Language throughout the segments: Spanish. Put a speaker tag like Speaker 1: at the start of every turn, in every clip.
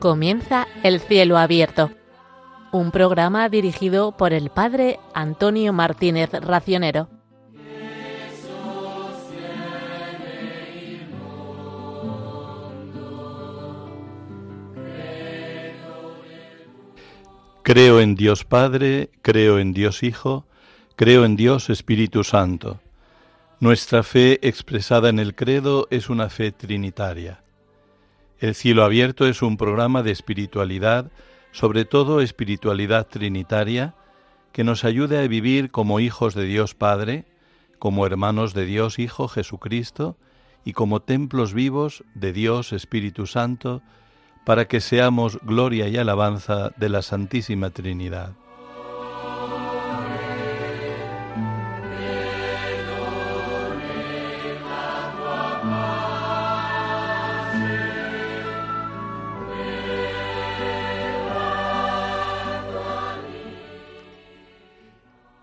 Speaker 1: Comienza El cielo abierto, un programa dirigido por el padre Antonio Martínez Racionero.
Speaker 2: Creo en Dios Padre, creo en Dios Hijo, creo en Dios Espíritu Santo. Nuestra fe expresada en el credo es una fe trinitaria. El cielo abierto es un programa de espiritualidad, sobre todo espiritualidad trinitaria, que nos ayude a vivir como hijos de Dios Padre, como hermanos de Dios Hijo Jesucristo y como templos vivos de Dios Espíritu Santo, para que seamos gloria y alabanza de la Santísima Trinidad.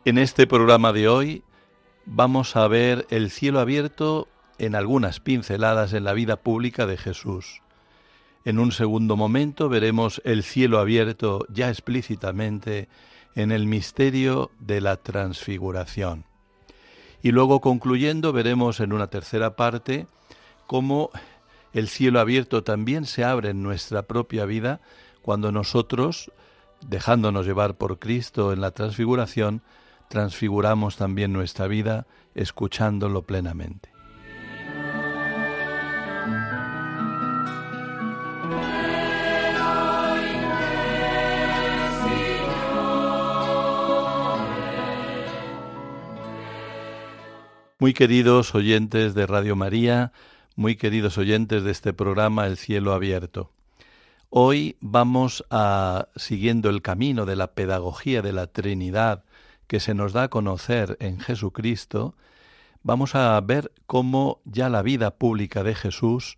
Speaker 2: En este programa de hoy vamos a ver el cielo abierto en algunas pinceladas en la vida pública de Jesús. En un segundo momento veremos el cielo abierto ya explícitamente en el misterio de la transfiguración. Y luego concluyendo veremos en una tercera parte cómo el cielo abierto también se abre en nuestra propia vida cuando nosotros, dejándonos llevar por Cristo en la transfiguración, transfiguramos también nuestra vida escuchándolo plenamente. Muy queridos oyentes de Radio María, muy queridos oyentes de este programa El cielo abierto. Hoy vamos a, siguiendo el camino de la pedagogía de la Trinidad, que se nos da a conocer en Jesucristo, vamos a ver cómo ya la vida pública de Jesús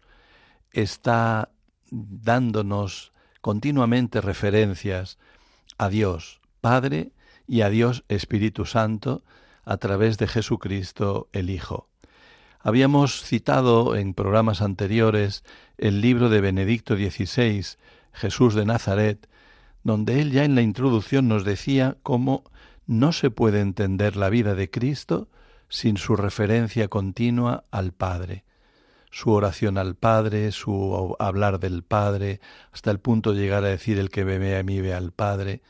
Speaker 2: está dándonos continuamente referencias a Dios Padre y a Dios Espíritu Santo a través de Jesucristo el Hijo. Habíamos citado en programas anteriores el libro de Benedicto XVI, Jesús de Nazaret, donde él ya en la introducción nos decía cómo no se puede entender la vida de Cristo sin su referencia continua al Padre, su oración al Padre, su hablar del Padre, hasta el punto de llegar a decir el que ve a mí ve al Padre.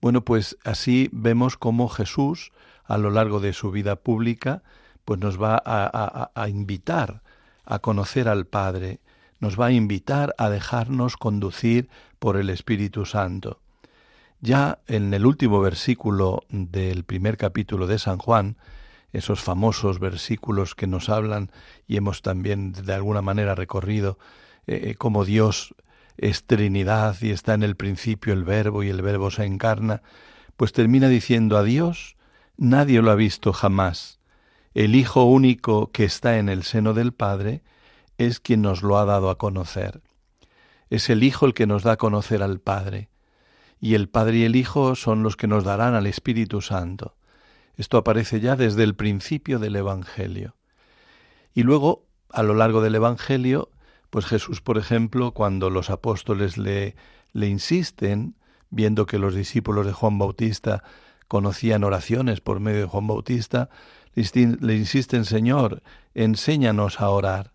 Speaker 2: Bueno, pues así vemos cómo Jesús, a lo largo de su vida pública, pues nos va a, a invitar a conocer al Padre, nos va a invitar a dejarnos conducir por el Espíritu Santo. Ya en el último versículo del primer capítulo de San Juan, esos famosos versículos que nos hablan y hemos también de alguna manera recorrido eh, como Dios es Trinidad y está en el principio el verbo y el verbo se encarna, pues termina diciendo a Dios nadie lo ha visto jamás. El Hijo único que está en el seno del Padre es quien nos lo ha dado a conocer. Es el Hijo el que nos da a conocer al Padre y el Padre y el Hijo son los que nos darán al Espíritu Santo. Esto aparece ya desde el principio del Evangelio. Y luego, a lo largo del Evangelio, pues Jesús, por ejemplo, cuando los apóstoles le, le insisten, viendo que los discípulos de Juan Bautista conocían oraciones por medio de Juan Bautista, le insisten, Señor, enséñanos a orar.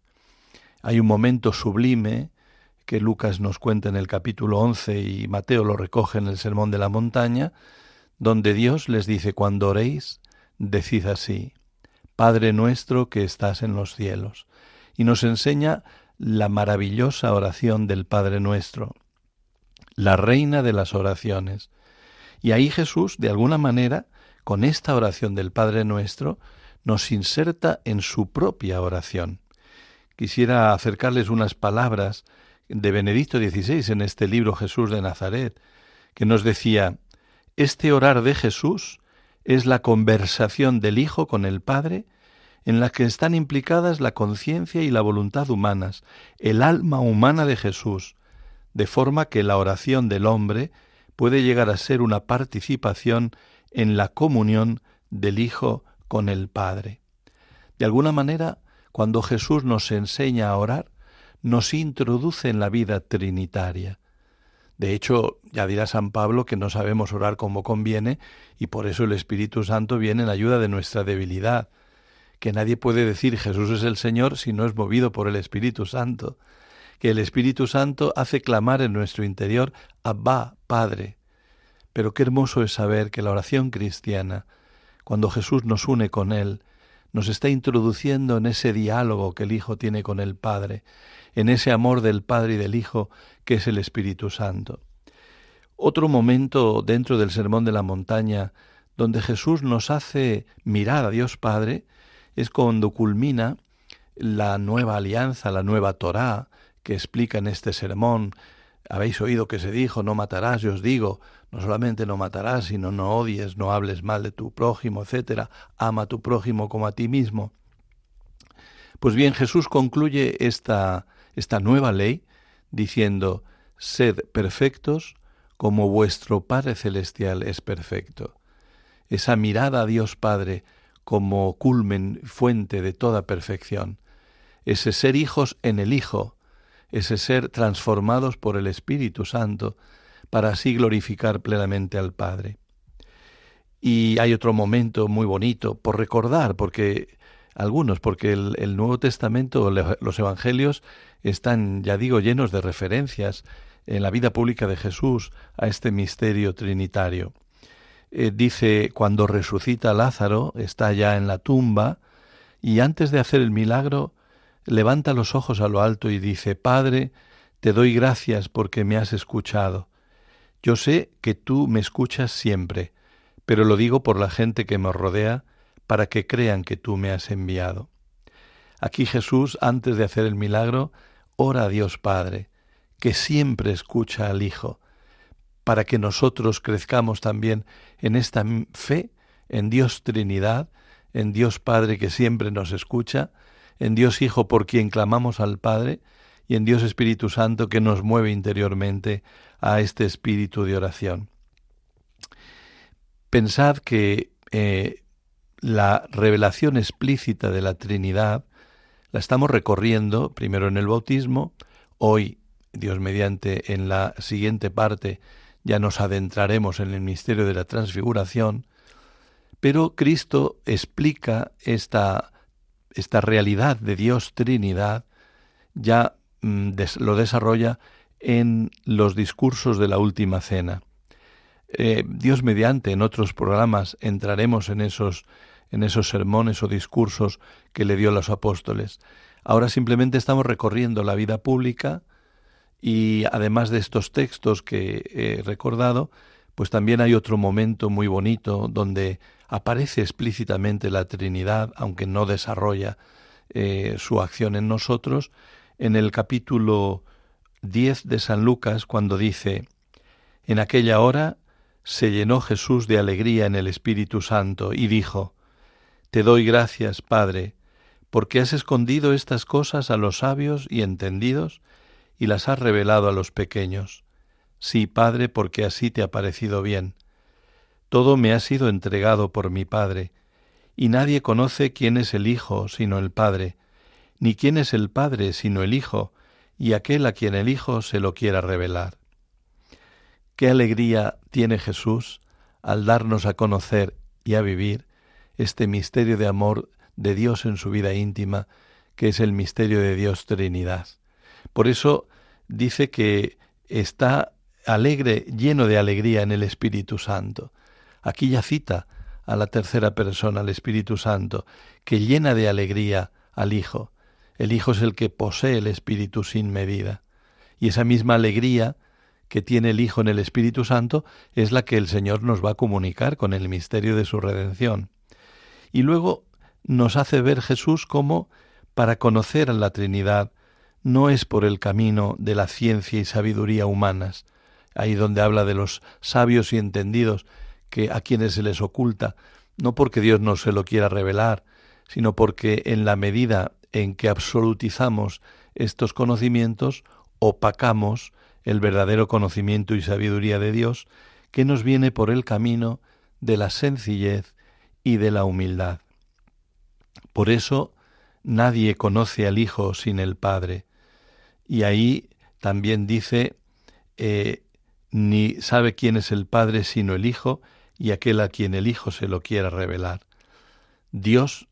Speaker 2: Hay un momento sublime que Lucas nos cuenta en el capítulo 11 y Mateo lo recoge en el Sermón de la Montaña, donde Dios les dice, cuando oréis, decid así, Padre nuestro que estás en los cielos, y nos enseña la maravillosa oración del Padre nuestro, la reina de las oraciones. Y ahí Jesús, de alguna manera, con esta oración del Padre nuestro, nos inserta en su propia oración. Quisiera acercarles unas palabras de Benedicto XVI en este libro Jesús de Nazaret, que nos decía, este orar de Jesús es la conversación del Hijo con el Padre en la que están implicadas la conciencia y la voluntad humanas, el alma humana de Jesús, de forma que la oración del hombre puede llegar a ser una participación en la comunión del Hijo con el Padre. De alguna manera, cuando Jesús nos enseña a orar, nos introduce en la vida trinitaria. De hecho, ya dirá San Pablo que no sabemos orar como conviene y por eso el Espíritu Santo viene en ayuda de nuestra debilidad, que nadie puede decir Jesús es el Señor si no es movido por el Espíritu Santo, que el Espíritu Santo hace clamar en nuestro interior Abba, Padre. Pero qué hermoso es saber que la oración cristiana, cuando Jesús nos une con Él, nos está introduciendo en ese diálogo que el Hijo tiene con el Padre, en ese amor del Padre y del Hijo que es el Espíritu Santo. Otro momento dentro del Sermón de la Montaña donde Jesús nos hace mirar a Dios Padre es cuando culmina la nueva alianza, la nueva Torá, que explica en este sermón. Habéis oído que se dijo, no matarás, yo os digo, no solamente no matarás, sino no odies, no hables mal de tu prójimo, etcétera, ama a tu prójimo como a ti mismo. Pues bien, Jesús concluye esta, esta nueva ley diciendo, sed perfectos como vuestro Padre Celestial es perfecto. Esa mirada a Dios Padre como culmen, fuente de toda perfección. Ese ser hijos en el Hijo, ese ser transformados por el Espíritu Santo, para así glorificar plenamente al Padre. Y hay otro momento muy bonito por recordar, porque algunos, porque el, Nuevo Testamento, los Evangelios, están, ya digo, llenos de referencias en la vida pública de Jesús a este misterio trinitario. Eh, dice, cuando resucita Lázaro, está ya en la tumba, y antes de hacer el milagro, levanta los ojos a lo alto y dice, Padre, te doy gracias porque me has escuchado. Yo sé que tú me escuchas siempre, pero lo digo por la gente que me rodea, para que crean que tú me has enviado. Aquí Jesús, antes de hacer el milagro, ora a Dios Padre, que siempre escucha al Hijo, para que nosotros crezcamos también en esta fe, en Dios Trinidad, en Dios Padre que siempre nos escucha, en Dios Hijo por quien clamamos al Padre, y en Dios Espíritu Santo que nos mueve interiormente a este espíritu de oración. Pensad que eh, la revelación explícita de la Trinidad la estamos recorriendo primero en el bautismo, hoy, Dios mediante, en la siguiente parte ya nos adentraremos en el misterio de la transfiguración, pero Cristo explica esta, esta realidad de Dios Trinidad, ya mm, lo desarrolla en los discursos de la última cena. Eh, Dios mediante, en otros programas entraremos en esos en esos sermones o discursos que le dio a los apóstoles. Ahora simplemente estamos recorriendo la vida pública y además de estos textos que he recordado, pues también hay otro momento muy bonito donde aparece explícitamente la Trinidad, aunque no desarrolla eh, su acción en nosotros, en el capítulo 10 de San Lucas, cuando dice, En aquella hora se llenó Jesús de alegría en el Espíritu Santo y dijo, te doy gracias, Padre, porque has escondido estas cosas a los sabios y entendidos y las has revelado a los pequeños. Sí, Padre, porque así te ha parecido bien. Todo me ha sido entregado por mi Padre, y nadie conoce quién es el Hijo sino el Padre, ni quién es el Padre sino el Hijo, y aquel a quien el Hijo se lo quiera revelar. Qué alegría tiene Jesús al darnos a conocer y a vivir este misterio de amor de Dios en su vida íntima, que es el misterio de Dios Trinidad. Por eso dice que está alegre, lleno de alegría en el Espíritu Santo. Aquí ya cita a la tercera persona, al Espíritu Santo, que llena de alegría al Hijo. El Hijo es el que posee el Espíritu sin medida. Y esa misma alegría que tiene el Hijo en el Espíritu Santo es la que el Señor nos va a comunicar con el misterio de su redención. Y luego nos hace ver Jesús cómo para conocer a la Trinidad no es por el camino de la ciencia y sabiduría humanas, ahí donde habla de los sabios y entendidos que a quienes se les oculta, no porque Dios no se lo quiera revelar, sino porque en la medida en que absolutizamos estos conocimientos, opacamos el verdadero conocimiento y sabiduría de Dios que nos viene por el camino de la sencillez y de la humildad. Por eso nadie conoce al Hijo sin el Padre. Y ahí también dice, eh, ni sabe quién es el Padre sino el Hijo y aquel a quien el Hijo se lo quiera revelar. Dios,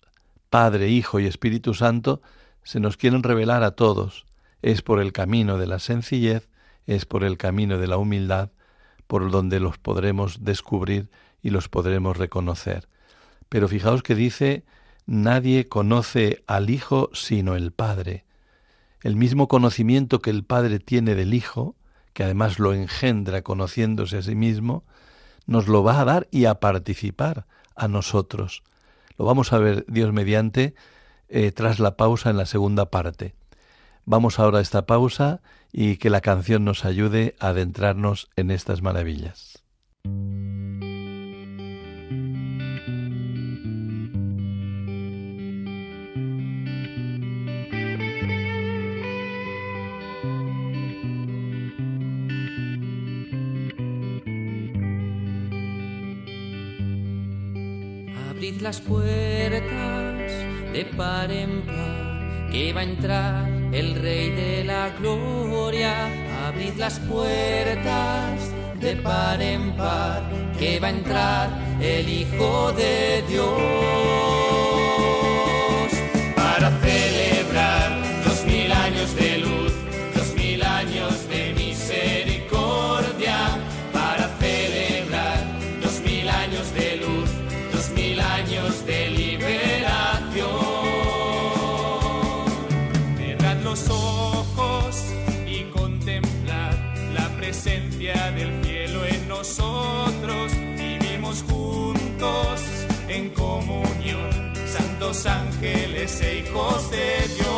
Speaker 2: Padre, Hijo y Espíritu Santo, se nos quieren revelar a todos. Es por el camino de la sencillez, es por el camino de la humildad, por donde los podremos descubrir y los podremos reconocer. Pero fijaos que dice, nadie conoce al Hijo sino el Padre. El mismo conocimiento que el Padre tiene del Hijo, que además lo engendra conociéndose a sí mismo, nos lo va a dar y a participar a nosotros. Lo vamos a ver Dios mediante eh, tras la pausa en la segunda parte. Vamos ahora a esta pausa y que la canción nos ayude a adentrarnos en estas maravillas.
Speaker 3: Las puertas de par en par, que va a entrar el Rey de la Gloria. Abrid las puertas de par en par, que va a entrar el Hijo de Dios. Ángeles e hijos de Dios.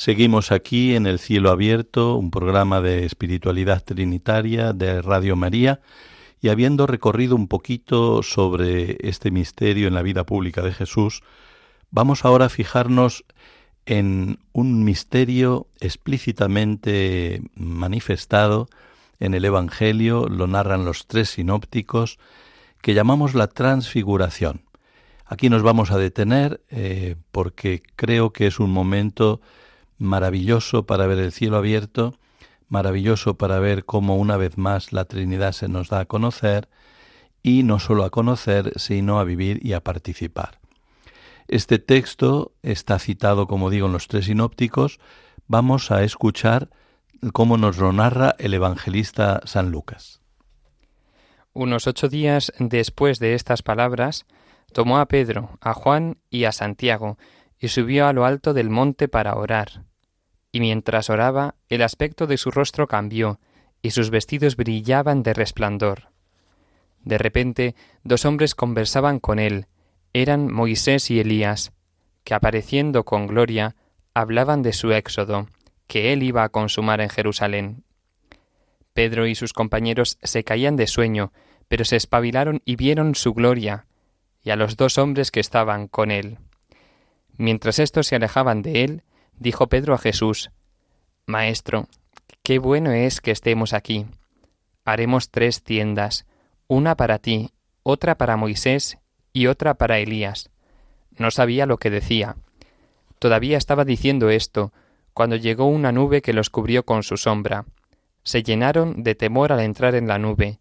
Speaker 2: Seguimos aquí en El Cielo Abierto, un programa de espiritualidad trinitaria de Radio María, y habiendo recorrido un poquito sobre este misterio en la vida pública de Jesús, vamos ahora a fijarnos en un misterio explícitamente manifestado en el Evangelio, lo narran los tres sinópticos, que llamamos la transfiguración. Aquí nos vamos a detener eh, porque creo que es un momento maravilloso para ver el cielo abierto, maravilloso para ver cómo una vez más la Trinidad se nos da a conocer y no solo a conocer, sino a vivir y a participar. Este texto está citado, como digo, en los tres sinópticos. Vamos a escuchar cómo nos lo narra el evangelista San Lucas.
Speaker 4: Unos ocho días después de estas palabras, tomó a Pedro, a Juan y a Santiago, y subió a lo alto del monte para orar y mientras oraba el aspecto de su rostro cambió, y sus vestidos brillaban de resplandor. De repente dos hombres conversaban con él, eran Moisés y Elías, que apareciendo con gloria hablaban de su éxodo, que él iba a consumar en Jerusalén. Pedro y sus compañeros se caían de sueño, pero se espabilaron y vieron su gloria, y a los dos hombres que estaban con él. Mientras éstos se alejaban de él, dijo Pedro a Jesús, Maestro, qué bueno es que estemos aquí. Haremos tres tiendas, una para ti, otra para Moisés y otra para Elías. No sabía lo que decía. Todavía estaba diciendo esto, cuando llegó una nube que los cubrió con su sombra. Se llenaron de temor al entrar en la nube,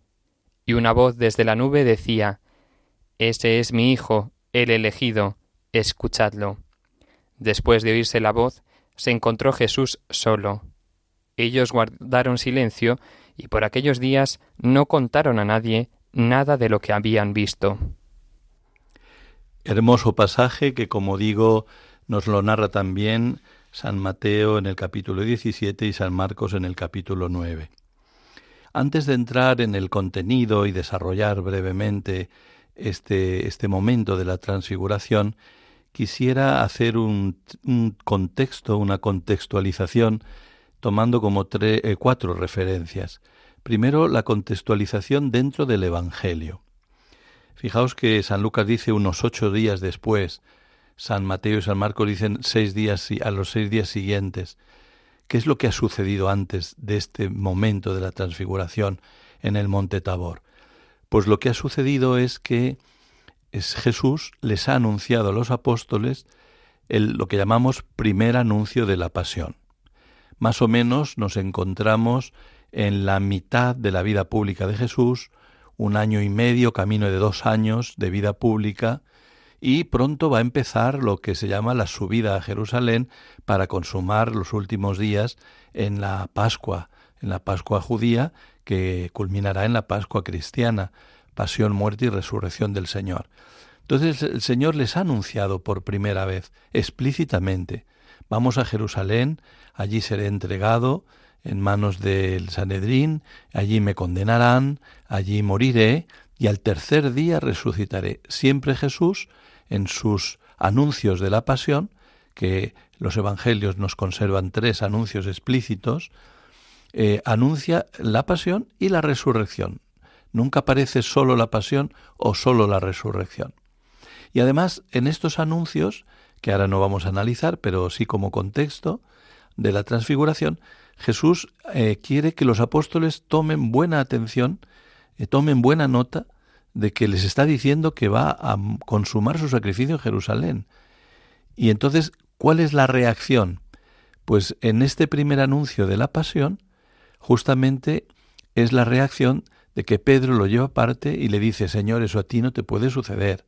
Speaker 4: y una voz desde la nube decía, Ese es mi Hijo, el elegido, escuchadlo. Después de oírse la voz, se encontró Jesús solo. Ellos guardaron silencio y por aquellos días no contaron a nadie nada de lo que habían visto.
Speaker 2: Hermoso pasaje que, como digo, nos lo narra también San Mateo en el capítulo 17 y San Marcos en el capítulo 9. Antes de entrar en el contenido y desarrollar brevemente este, este momento de la transfiguración, quisiera hacer un, contexto, una contextualización, tomando como eh, cuatro referencias. Primero, la contextualización dentro del Evangelio. Fijaos que San Lucas dice unos ocho días después, San Mateo y San Marcos dicen seis días a los seis días siguientes. ¿Qué es lo que ha sucedido antes de este momento de la transfiguración en el monte Tabor? Pues lo que ha sucedido es que es Jesús les ha anunciado a los apóstoles el, lo que llamamos primer anuncio de la pasión. Más o menos nos encontramos en la mitad de la vida pública de Jesús, un año y medio, camino de dos años de vida pública, y pronto va a empezar lo que se llama la subida a Jerusalén para consumar los últimos días en la Pascua, en la Pascua judía, que culminará en la Pascua cristiana, pasión, muerte y resurrección del Señor. Entonces el Señor les ha anunciado por primera vez, explícitamente, vamos a Jerusalén, allí seré entregado en manos del Sanedrín, allí me condenarán, allí moriré, y al tercer día resucitaré. Siempre Jesús, en sus anuncios de la pasión, que los evangelios nos conservan tres anuncios explícitos, eh, anuncia la pasión y la resurrección. Nunca aparece solo la pasión o solo la resurrección. Y además, en estos anuncios, que ahora no vamos a analizar, pero sí como contexto de la transfiguración, Jesús eh, quiere que los apóstoles tomen buena atención, eh, tomen buena nota de que les está diciendo que va a consumar su sacrificio en Jerusalén. Y entonces, ¿cuál es la reacción? Pues en este primer anuncio de la pasión, justamente es la reacción de que Pedro lo lleva aparte y le dice, Señor, eso a ti no te puede suceder.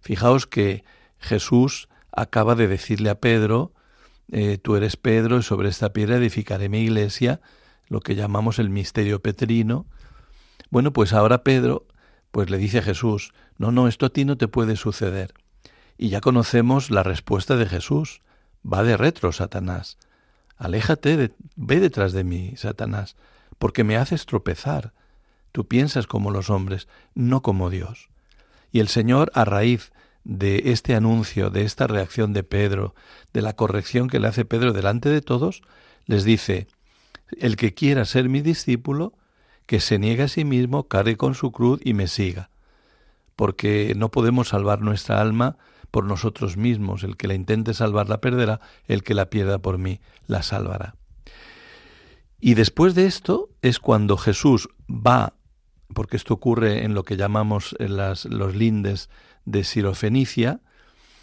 Speaker 2: Fijaos que Jesús acaba de decirle a Pedro, eh, tú eres Pedro y sobre esta piedra edificaré mi iglesia, lo que llamamos el misterio petrino. Bueno, pues ahora Pedro, pues le dice a Jesús, no, no, esto a ti no te puede suceder. Y ya conocemos la respuesta de Jesús. Va de retro, Satanás. Aléjate, ve detrás de mí, Satanás, porque me haces tropezar. Tú piensas como los hombres, no como Dios. Y el Señor, a raíz de este anuncio, de esta reacción de Pedro, de la corrección que le hace Pedro delante de todos, les dice, el que quiera ser mi discípulo, que se niegue a sí mismo, cargue con su cruz y me siga. Porque no podemos salvar nuestra alma por nosotros mismos. El que la intente salvar la perderá, el que la pierda por mí la salvará. Y después de esto es cuando Jesús va porque esto ocurre en lo que llamamos las, los lindes de Sirofenicia,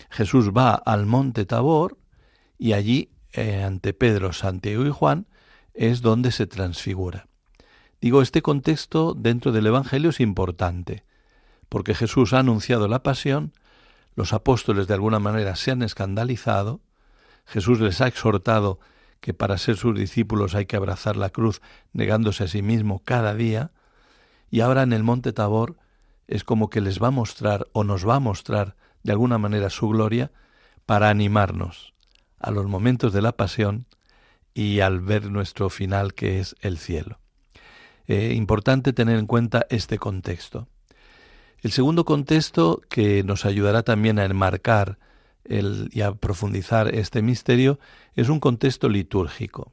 Speaker 2: Jesús va al monte Tabor y allí, eh, ante Pedro, Santiago y Juan, es donde se transfigura. Digo, este contexto dentro del Evangelio es importante, porque Jesús ha anunciado la pasión, los apóstoles de alguna manera se han escandalizado, Jesús les ha exhortado que para ser sus discípulos hay que abrazar la cruz negándose a sí mismo cada día, y ahora en el monte Tabor es como que les va a mostrar o nos va a mostrar de alguna manera su gloria para animarnos a los momentos de la pasión y al ver nuestro final que es el cielo. Eh, importante tener en cuenta este contexto. El segundo contexto que nos ayudará también a enmarcar y a profundizar este misterio es un contexto litúrgico.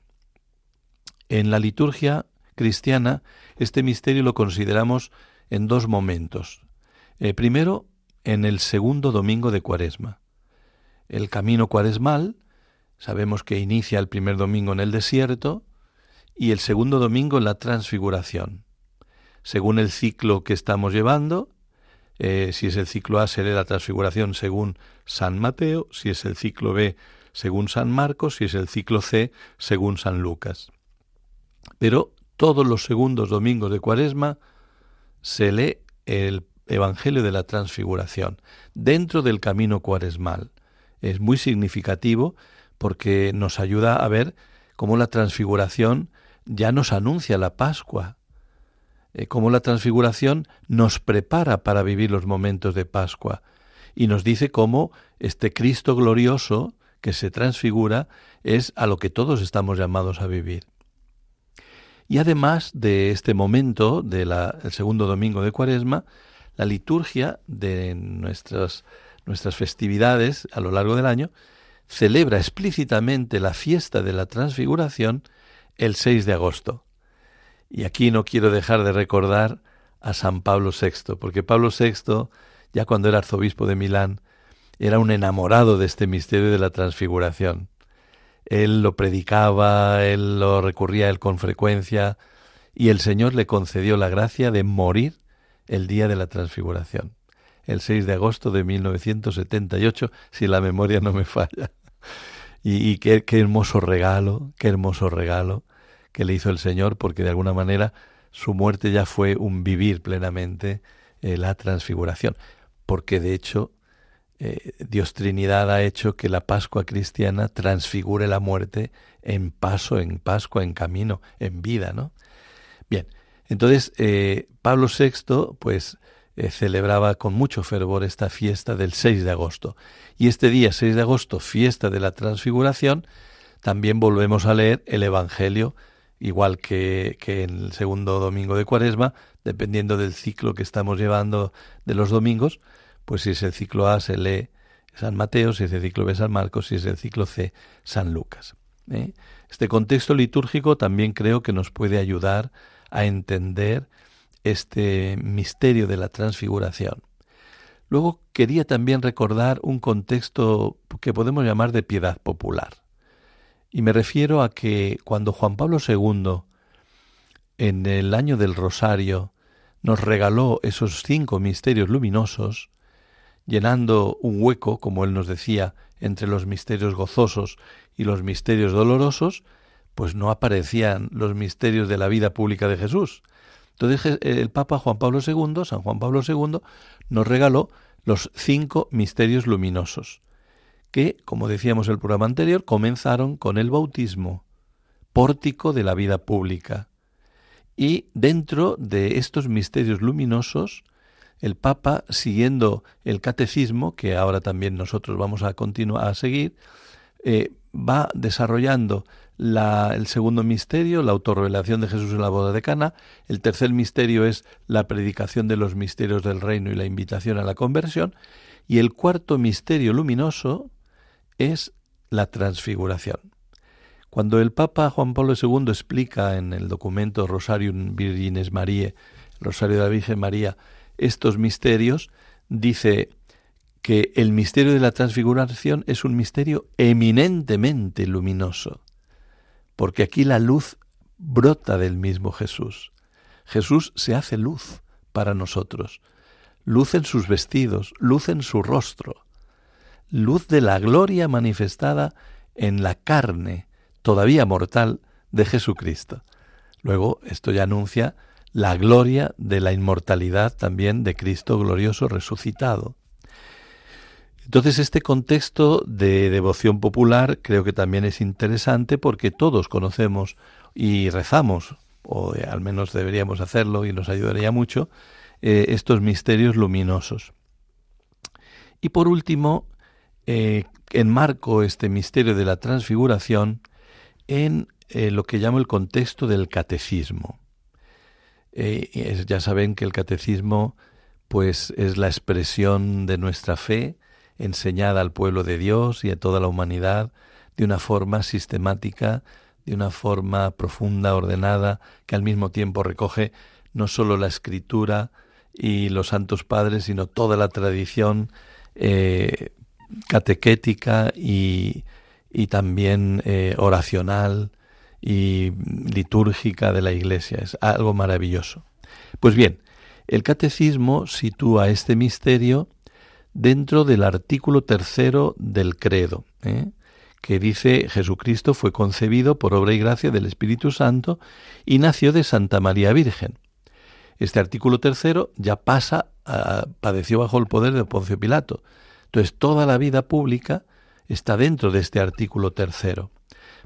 Speaker 2: En la liturgia cristiana, este misterio lo consideramos en dos momentos. Eh, primero, en el segundo domingo de Cuaresma. El camino cuaresmal, sabemos que inicia el primer domingo en el desierto y el segundo domingo en la transfiguración. Según el ciclo que estamos llevando, eh, si es el ciclo A será la transfiguración según San Mateo, si es el ciclo B según San Marcos, si es el ciclo C según San Lucas. Pero todos los segundos domingos de Cuaresma se lee el Evangelio de la Transfiguración dentro del camino cuaresmal. Es muy significativo porque nos ayuda a ver cómo la transfiguración ya nos anuncia la Pascua, eh, cómo la transfiguración nos prepara para vivir los momentos de Pascua y nos dice cómo este Cristo glorioso que se transfigura es a lo que todos estamos llamados a vivir. Y además de este momento, del segundo domingo de Cuaresma, la liturgia de nuestras, nuestras festividades a lo largo del año celebra explícitamente la fiesta de la transfiguración el 6 de agosto. Y aquí no quiero dejar de recordar a San Pablo VI, porque Pablo VI, ya cuando era arzobispo de Milán, era un enamorado de este misterio de la transfiguración. Él lo predicaba, él lo recurría a él con frecuencia, y el Señor le concedió la gracia de morir el día de la transfiguración, el 6 de agosto de 1978, si la memoria no me falla. Y, qué hermoso regalo, qué hermoso regalo que le hizo el Señor, porque de alguna manera su muerte ya fue un vivir plenamente eh, la transfiguración, porque de hecho eh, Dios Trinidad ha hecho que la Pascua cristiana transfigure la muerte en paso, en Pascua, en camino, en vida, ¿no? Bien, entonces eh, Pablo VI, pues, celebraba con mucho fervor esta fiesta del 6 de agosto. Y este día, 6 de agosto, fiesta de la transfiguración, también volvemos a leer el Evangelio igual que, que en el segundo domingo de Cuaresma, dependiendo del ciclo que estamos llevando de los domingos, pues si es el ciclo A se lee San Mateo, si es el ciclo B San Marcos, si es el ciclo C San Lucas. ¿eh? Este contexto litúrgico también creo que nos puede ayudar a entender este misterio de la transfiguración. Luego quería también recordar un contexto que podemos llamar de piedad popular. Y me refiero a que cuando Juan Pablo II, en el año del Rosario, nos regaló esos cinco misterios luminosos, llenando un hueco, como él nos decía, entre los misterios gozosos y los misterios dolorosos, pues no aparecían los misterios de la vida pública de Jesús. Entonces el Papa Juan Pablo II, San Juan Pablo II, nos regaló los cinco misterios luminosos que, como decíamos en el programa anterior, comenzaron con el bautismo, pórtico de la vida pública. Y dentro de estos misterios luminosos, el Papa, siguiendo el catecismo, que ahora también nosotros vamos a continuar a seguir, eh, va desarrollando la, el segundo misterio, la autorrevelación de Jesús en la boda de Cana. El tercer misterio es la predicación de los misterios del reino y la invitación a la conversión. Y el cuarto misterio luminoso, es la transfiguración. Cuando el Papa Juan Pablo II explica en el documento Rosarium Virgines Mariae, Rosario de la Virgen María, estos misterios, dice que el misterio de la transfiguración es un misterio eminentemente luminoso, porque aquí la luz brota del mismo Jesús. Jesús se hace luz para nosotros, luz en sus vestidos, luz en su rostro luz de la gloria manifestada en la carne todavía mortal de Jesucristo. Luego, esto ya anuncia la gloria de la inmortalidad también de Cristo glorioso resucitado. Entonces este contexto de devoción popular creo que también es interesante porque todos conocemos y rezamos, o al menos deberíamos hacerlo y nos ayudaría mucho, eh, estos misterios luminosos. Y por último, eh, enmarco este misterio de la transfiguración en eh, lo que llamo el contexto del catecismo. Eh, ya saben que el catecismo pues es la expresión de nuestra fe enseñada al pueblo de Dios y a toda la humanidad de una forma sistemática, de una forma profunda, ordenada, que al mismo tiempo recoge no sólo la escritura y los santos padres, sino toda la tradición eh, catequética y, también eh, oracional y litúrgica de la Iglesia. Es algo maravilloso. Pues bien, el catecismo sitúa este misterio dentro del artículo tercero del credo, ¿eh? que dice Jesucristo fue concebido por obra y gracia del Espíritu Santo y nació de Santa María Virgen. Este artículo tercero ya pasa, a, padeció bajo el poder de Poncio Pilato, entonces, toda la vida pública está dentro de este artículo tercero.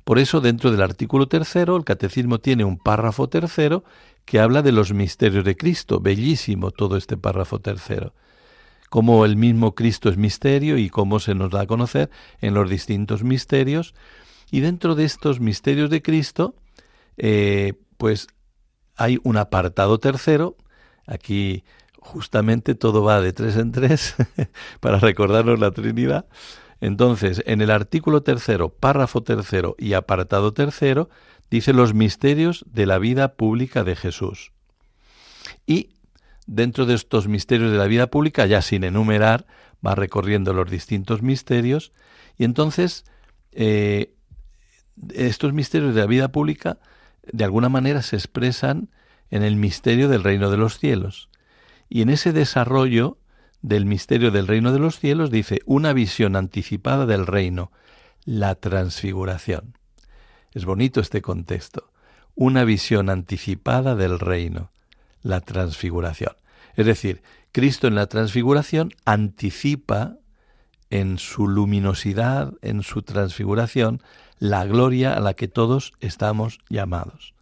Speaker 2: Por eso, dentro del artículo tercero, el catecismo tiene un párrafo tercero que habla de los misterios de Cristo. Bellísimo todo este párrafo tercero. Cómo el mismo Cristo es misterio y cómo se nos da a conocer en los distintos misterios. Y dentro de estos misterios de Cristo, eh, pues hay un apartado tercero, aquí justamente todo va de tres en tres para recordarnos la Trinidad. Entonces, en el artículo tercero, párrafo tercero y apartado tercero, dice los misterios de la vida pública de Jesús. Y dentro de estos misterios de la vida pública, ya sin enumerar, va recorriendo los distintos misterios, y entonces eh, estos misterios de la vida pública de alguna manera se expresan en el misterio del reino de los cielos. Y en ese desarrollo del misterio del reino de los cielos dice una visión anticipada del reino, la transfiguración. Es bonito este contexto. Una visión anticipada del reino, la transfiguración. Es decir, Cristo en la transfiguración anticipa en su luminosidad, en su transfiguración, la gloria a la que todos estamos llamados.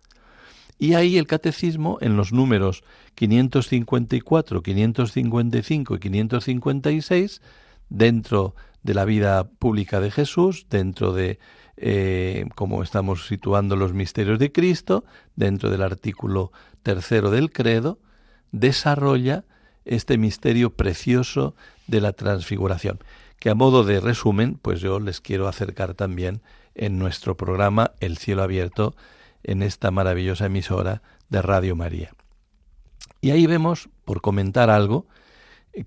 Speaker 2: Y ahí el catecismo, en los números 554, 555 y 556, dentro de la vida pública de Jesús, dentro de eh, como estamos situando los misterios de Cristo, dentro del artículo tercero del credo, desarrolla este misterio precioso de la transfiguración, que a modo de resumen, pues yo les quiero acercar también en nuestro programa El cielo abierto, en esta maravillosa emisora de Radio María. Y ahí vemos, por comentar algo,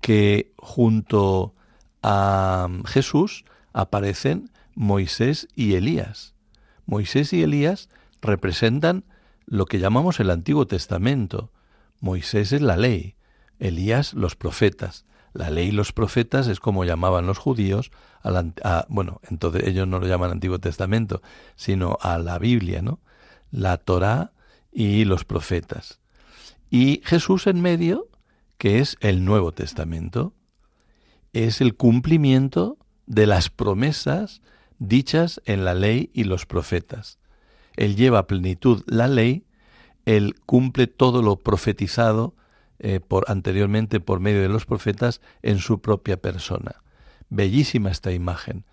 Speaker 2: que junto a Jesús aparecen Moisés y Elías. Moisés y Elías representan lo que llamamos el Antiguo Testamento. Moisés es la ley, Elías los profetas. La ley y los profetas es como llamaban los judíos, a, bueno, entonces ellos no lo llaman Antiguo Testamento, sino a la Biblia, ¿no? La Torá y los profetas. Y Jesús en medio, que es el Nuevo Testamento, es el cumplimiento de las promesas dichas en la ley y los profetas. Él lleva a plenitud la ley, él cumple todo lo profetizado eh, por, anteriormente por medio de los profetas en su propia persona. Bellísima esta imagen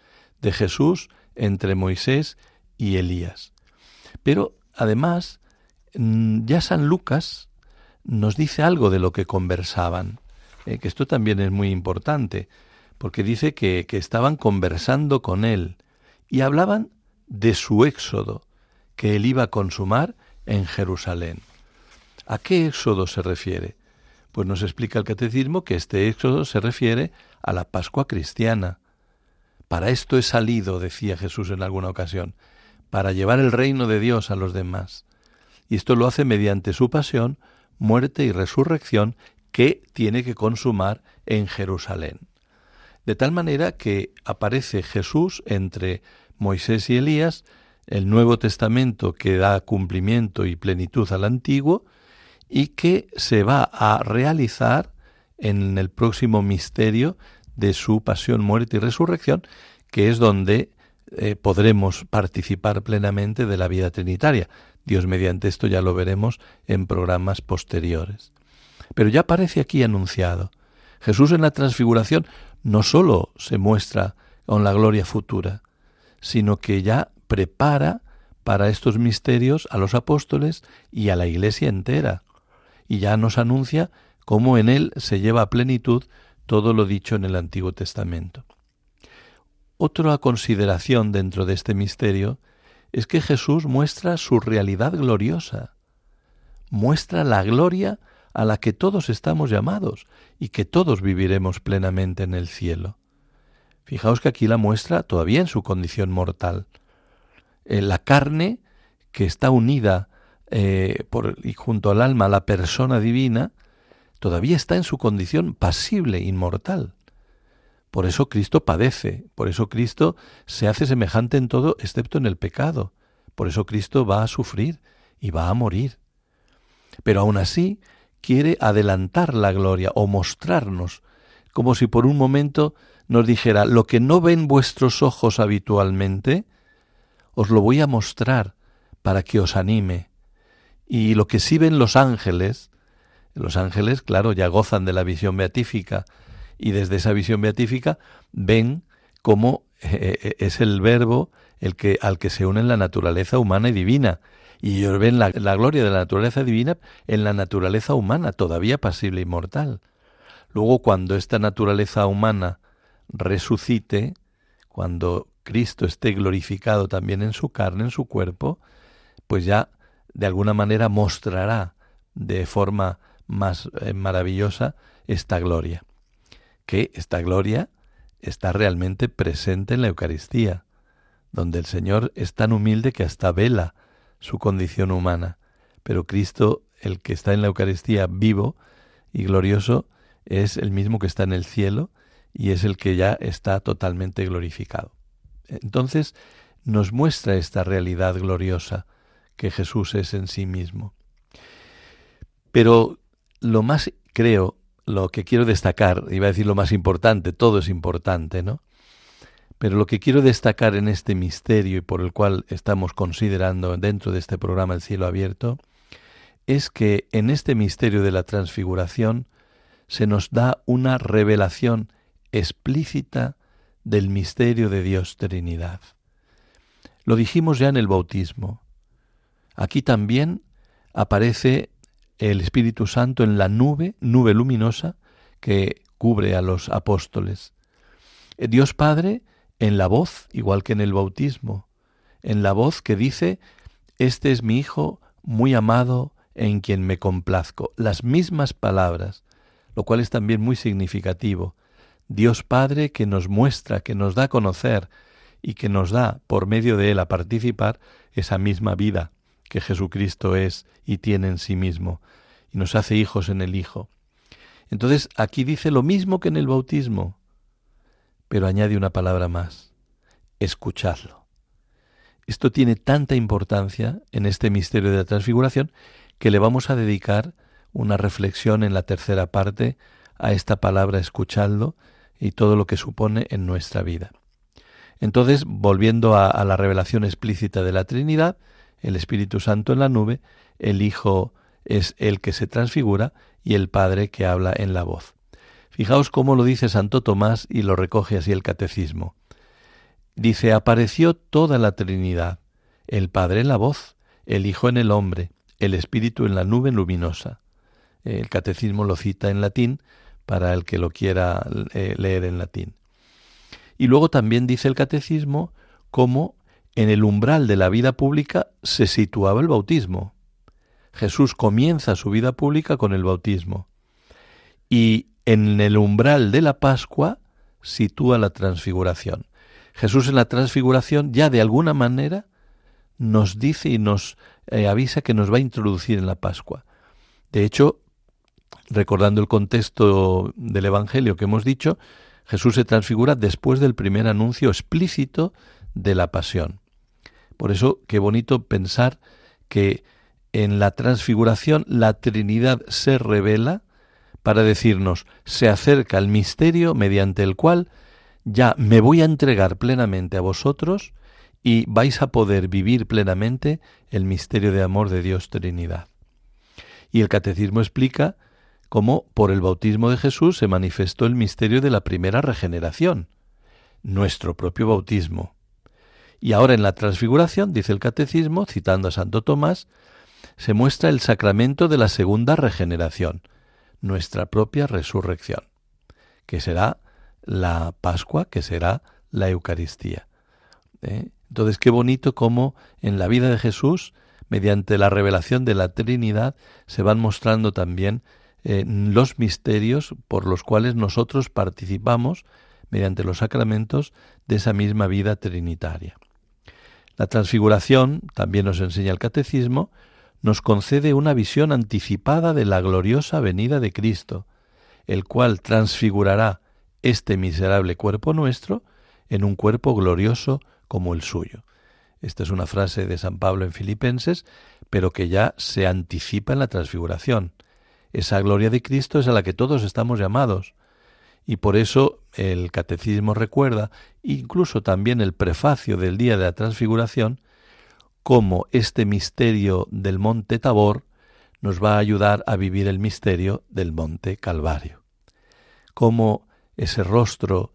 Speaker 2: de Jesús entre Moisés y Elías. Pero además, mm, ya San Lucas nos dice algo de lo que conversaban, eh, que esto también es muy importante, porque dice que, que estaban conversando con él y hablaban de su éxodo que él iba a consumar en Jerusalén. ¿A qué éxodo se refiere? Pues nos explica el catecismo que este éxodo se refiere a la Pascua cristiana. Para esto he salido, decía Jesús en alguna ocasión, para llevar el reino de Dios a los demás. Y esto lo hace mediante su pasión, muerte y resurrección que tiene que consumar en Jerusalén. De tal manera que aparece Jesús entre Moisés y Elías, el Nuevo Testamento que da cumplimiento y plenitud al Antiguo, y que se va a realizar en el próximo misterio de su pasión, muerte y resurrección, que es donde eh, podremos participar plenamente de la vida trinitaria. Dios mediante esto ya lo veremos en programas posteriores. Pero ya aparece aquí anunciado. Jesús en la transfiguración no sólo se muestra con la gloria futura, sino que ya prepara para estos misterios a los apóstoles y a la iglesia entera y ya nos anuncia cómo en él se lleva a plenitud todo lo dicho en el Antiguo Testamento. Otra consideración dentro de este misterio es que Jesús muestra su realidad gloriosa, muestra la gloria a la que todos estamos llamados y que todos viviremos plenamente en el cielo. Fijaos que aquí la muestra todavía en su condición mortal. En la carne que está unida eh, por, y junto al alma la persona divina, todavía está en su condición pasible, inmortal. Por eso Cristo padece, por eso Cristo se hace semejante en todo excepto en el pecado, por eso Cristo va a sufrir y va a morir. Pero aún así quiere adelantar la gloria o mostrarnos, como si por un momento nos dijera, lo que no ven vuestros ojos habitualmente, os lo voy a mostrar para que os anime, y lo que sí ven los ángeles, los ángeles, claro, ya gozan de la visión beatífica y desde esa visión beatífica ven cómo eh, eh, es el verbo el que al que se une la naturaleza humana y divina Y ellos ven la, gloria de la naturaleza divina en la naturaleza humana, todavía pasible y mortal. Luego, cuando esta naturaleza humana resucite, cuando Cristo esté glorificado también en su carne, en su cuerpo, pues ya de alguna manera mostrará de forma más eh, maravillosa esta gloria. Que esta gloria está realmente presente en la Eucaristía, donde el Señor es tan humilde que hasta vela su condición humana. Pero Cristo, el que está en la Eucaristía vivo y glorioso, es el mismo que está en el cielo y es el que ya está totalmente glorificado. Entonces nos muestra esta realidad gloriosa que Jesús es en sí mismo. Pero lo más, creo, lo que quiero destacar, iba a decir lo más importante, todo es importante, ¿no? Pero lo que quiero destacar en este misterio y por el cual estamos considerando dentro de este programa El cielo abierto, es que en este misterio de la transfiguración se nos da una revelación explícita del misterio de Dios Trinidad. Lo dijimos ya en el bautismo. Aquí también aparece el Espíritu Santo en la nube, nube luminosa, que cubre a los apóstoles. Eh, Dios Padre en la voz, igual que en el bautismo, en la voz que dice, Este es mi Hijo muy amado en quien me complazco. Las mismas palabras, lo cual es también muy significativo. Dios Padre que nos muestra, que nos da a conocer y que nos da por medio de Él a participar esa misma vida que Jesucristo es y tiene en sí mismo, y nos hace hijos en el Hijo. Entonces aquí dice lo mismo que en el bautismo, pero añade una palabra más, escuchadlo. Esto tiene tanta importancia en este misterio de la transfiguración que le vamos a dedicar una reflexión en la tercera parte a esta palabra escuchadlo y todo lo que supone en nuestra vida. Entonces, volviendo a, la revelación explícita de la Trinidad, el Espíritu Santo en la nube, el Hijo es el que se transfigura y el Padre que habla en la voz. Fijaos cómo lo dice Santo Tomás y lo recoge así el Catecismo. Dice, apareció toda la Trinidad, el Padre en la voz, el Hijo en el hombre, el Espíritu en la nube luminosa. El Catecismo lo cita en latín para el que lo quiera eh, leer en latín. Y luego también dice el catecismo cómo en el umbral de la vida pública se situaba el bautismo. Jesús comienza su vida pública con el bautismo. Y en el umbral de la Pascua sitúa la transfiguración. Jesús en la transfiguración ya de alguna manera nos dice y nos eh, avisa que nos va a introducir en la Pascua. De hecho, recordando el contexto del Evangelio que hemos dicho, Jesús se transfigura después del primer anuncio explícito de la pasión. Por eso, qué bonito pensar que en la transfiguración la Trinidad se revela para decirnos, se acerca el misterio mediante el cual ya me voy a entregar plenamente a vosotros y vais a poder vivir plenamente el misterio de amor de Dios Trinidad. Y el catecismo explica cómo por el bautismo de Jesús se manifestó el misterio de la primera regeneración, nuestro propio bautismo. Y ahora en la transfiguración, dice el catecismo, citando a Santo Tomás, se muestra el sacramento de la segunda regeneración, nuestra propia resurrección, que será la Pascua, que será la Eucaristía. ¿Eh? Entonces, qué bonito cómo en la vida de Jesús, mediante la revelación de la Trinidad, se van mostrando también los misterios por los cuales nosotros participamos mediante los sacramentos de esa misma vida trinitaria. La transfiguración, también nos enseña el catecismo, nos concede una visión anticipada de la gloriosa venida de Cristo, el cual transfigurará este miserable cuerpo nuestro en un cuerpo glorioso como el suyo. Esta es una frase de San Pablo en Filipenses, pero que ya se anticipa en la transfiguración. Esa gloria de Cristo es a la que todos estamos llamados. Y por eso el catecismo recuerda, incluso también el prefacio del día de la transfiguración, cómo este misterio del monte Tabor nos va a ayudar a vivir el misterio del monte Calvario. Cómo ese rostro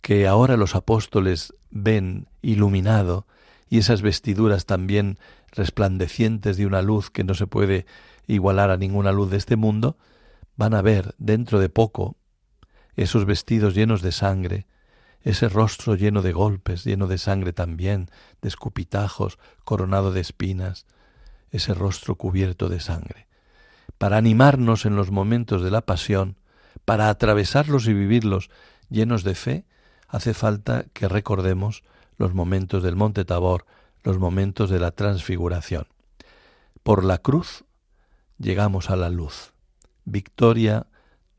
Speaker 2: que ahora los apóstoles ven iluminado y esas vestiduras también resplandecientes de una luz que no se puede igualar a ninguna luz de este mundo, van a ver dentro de poco esos vestidos llenos de sangre, ese rostro lleno de golpes, lleno de sangre también, de escupitajos, coronado de espinas, ese rostro cubierto de sangre. Para animarnos en los momentos de la pasión, para atravesarlos y vivirlos llenos de fe, hace falta que recordemos los momentos del Monte Tabor, los momentos de la transfiguración. Por la cruz llegamos a la luz. Victoria,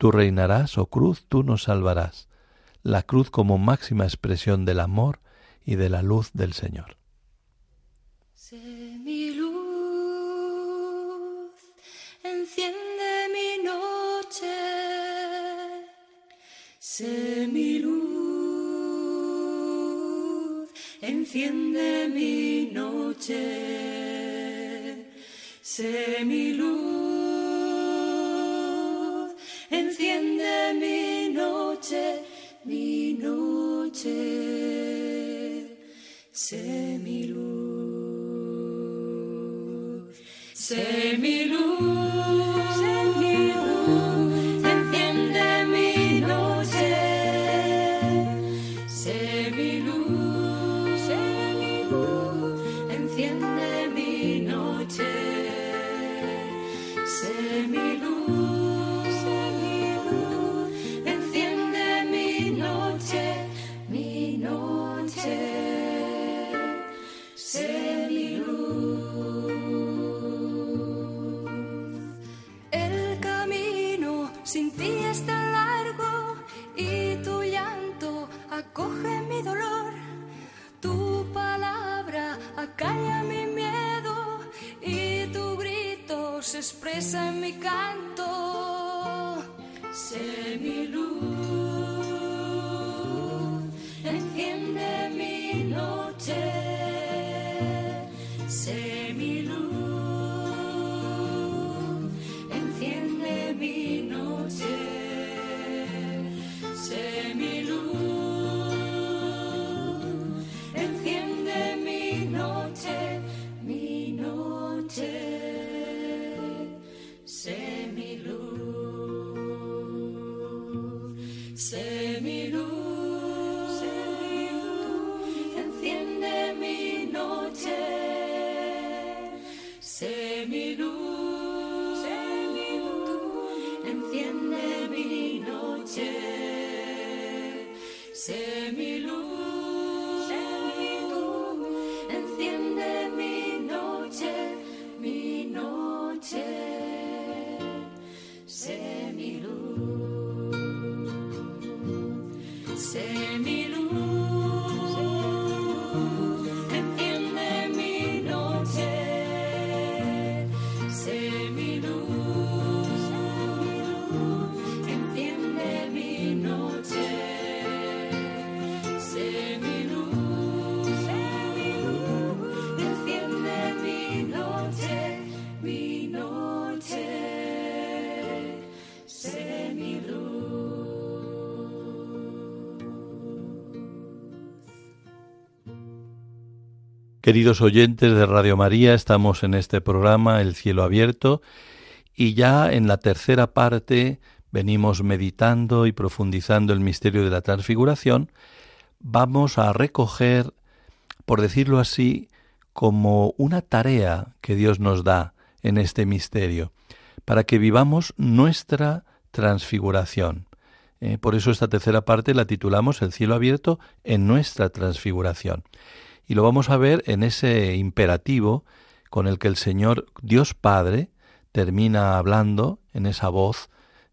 Speaker 2: tú reinarás, o cruz, tú nos salvarás. La cruz como máxima expresión del amor y de la luz del Señor.
Speaker 5: Sé mi luz, enciende mi noche. Sé mi luz, enciende mi noche. Sé mi luz, enciende mi noche, mi noche. Sé mi luz, sé mi luz, expresa Sé luz, mi luz, enciende mi noche. Sé
Speaker 2: Queridos oyentes de Radio María, estamos en este programa El cielo abierto y ya en la tercera parte venimos meditando y profundizando el misterio de la transfiguración. Vamos a recoger, por decirlo así, como una tarea que Dios nos da en este misterio, para que vivamos nuestra transfiguración. Eh, por eso esta tercera parte la titulamos El cielo abierto en nuestra transfiguración. Y lo vamos a ver en ese imperativo con el que el Señor Dios Padre termina hablando en esa voz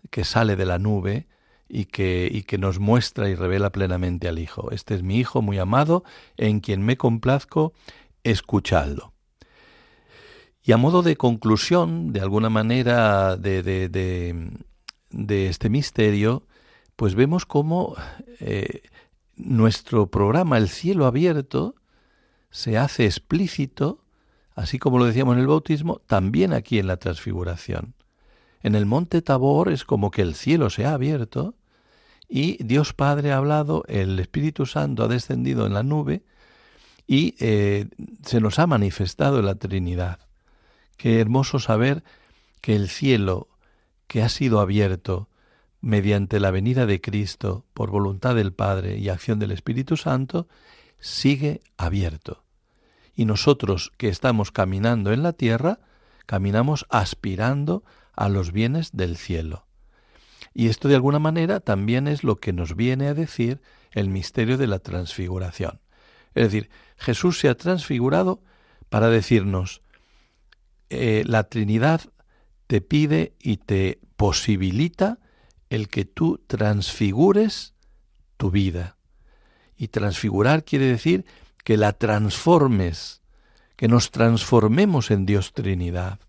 Speaker 2: que sale de la nube y que, y que nos muestra y revela plenamente al Hijo. Este es mi Hijo muy amado, en quien me complazco, escuchadlo. Y a modo de conclusión, de alguna manera, de, de, de, este misterio, pues vemos cómo eh, nuestro programa El cielo abierto se hace explícito, así como lo decíamos en el bautismo, también aquí en la transfiguración. En el monte Tabor es como que el cielo se ha abierto y Dios Padre ha hablado, el Espíritu Santo ha descendido en la nube y eh, se nos ha manifestado la Trinidad. Qué hermoso saber que el cielo que ha sido abierto mediante la venida de Cristo por voluntad del Padre y acción del Espíritu Santo, sigue abierto. Y nosotros que estamos caminando en la tierra, caminamos aspirando a los bienes del cielo. Y esto de alguna manera también es lo que nos viene a decir el misterio de la transfiguración. Es decir, Jesús se ha transfigurado para decirnos, eh, la Trinidad te pide y te posibilita el que tú transfigures tu vida. Y transfigurar quiere decir que la transformes, que nos transformemos en Dios Trinidad.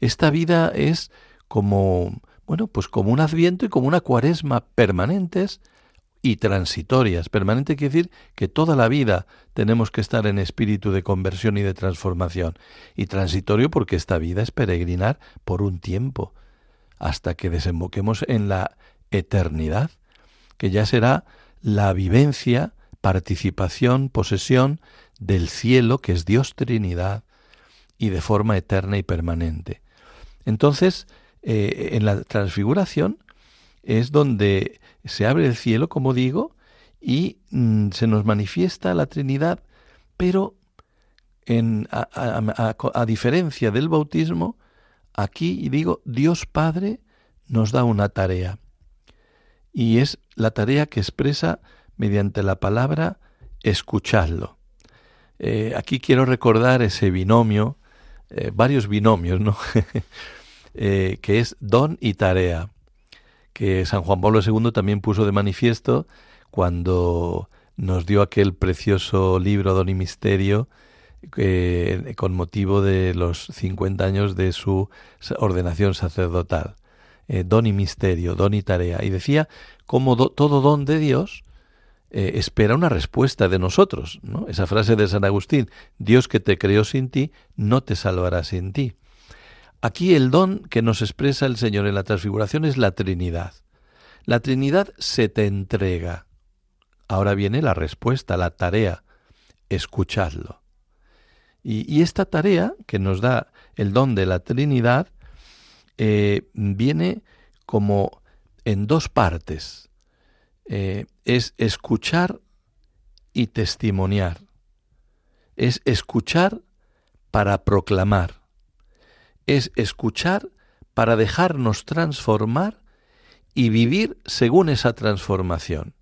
Speaker 2: Esta vida es como, bueno, pues como un adviento y como una cuaresma permanentes y transitorias. Permanente quiere decir que toda la vida tenemos que estar en espíritu de conversión y de transformación. Y transitorio porque esta vida es peregrinar por un tiempo, hasta que desemboquemos en la eternidad, que ya será la vivencia, participación, posesión del cielo, que es Dios Trinidad, y de forma eterna y permanente. Entonces, eh, en la transfiguración es donde se abre el cielo, como digo, y mm, se nos manifiesta la Trinidad, pero en, a, a- diferencia del bautismo, aquí digo, Dios Padre nos da una tarea. Y es la tarea que expresa mediante la palabra escuchadlo. Eh, aquí quiero recordar ese binomio, eh, varios binomios, ¿no? Eh, que es don y tarea, que San Juan Pablo II también puso de manifiesto cuando nos dio aquel precioso libro Don y Misterio con motivo de los 50 años de su ordenación sacerdotal. Eh, don y misterio, don y tarea. Y decía cómo do- todo don de Dios eh, espera una respuesta de nosotros. ¿no? Esa frase de San Agustín, Dios que te creó sin ti, no te salvará sin ti. Aquí el don que nos expresa el Señor en la transfiguración es la Trinidad. La Trinidad se te entrega. Ahora viene la respuesta, la tarea. Escuchadlo. Y esta tarea que nos da el don de la Trinidad eh, viene como en dos partes. Eh, es escuchar y testimoniar. Es escuchar para proclamar. Es escuchar para dejarnos transformar y vivir según esa transformación.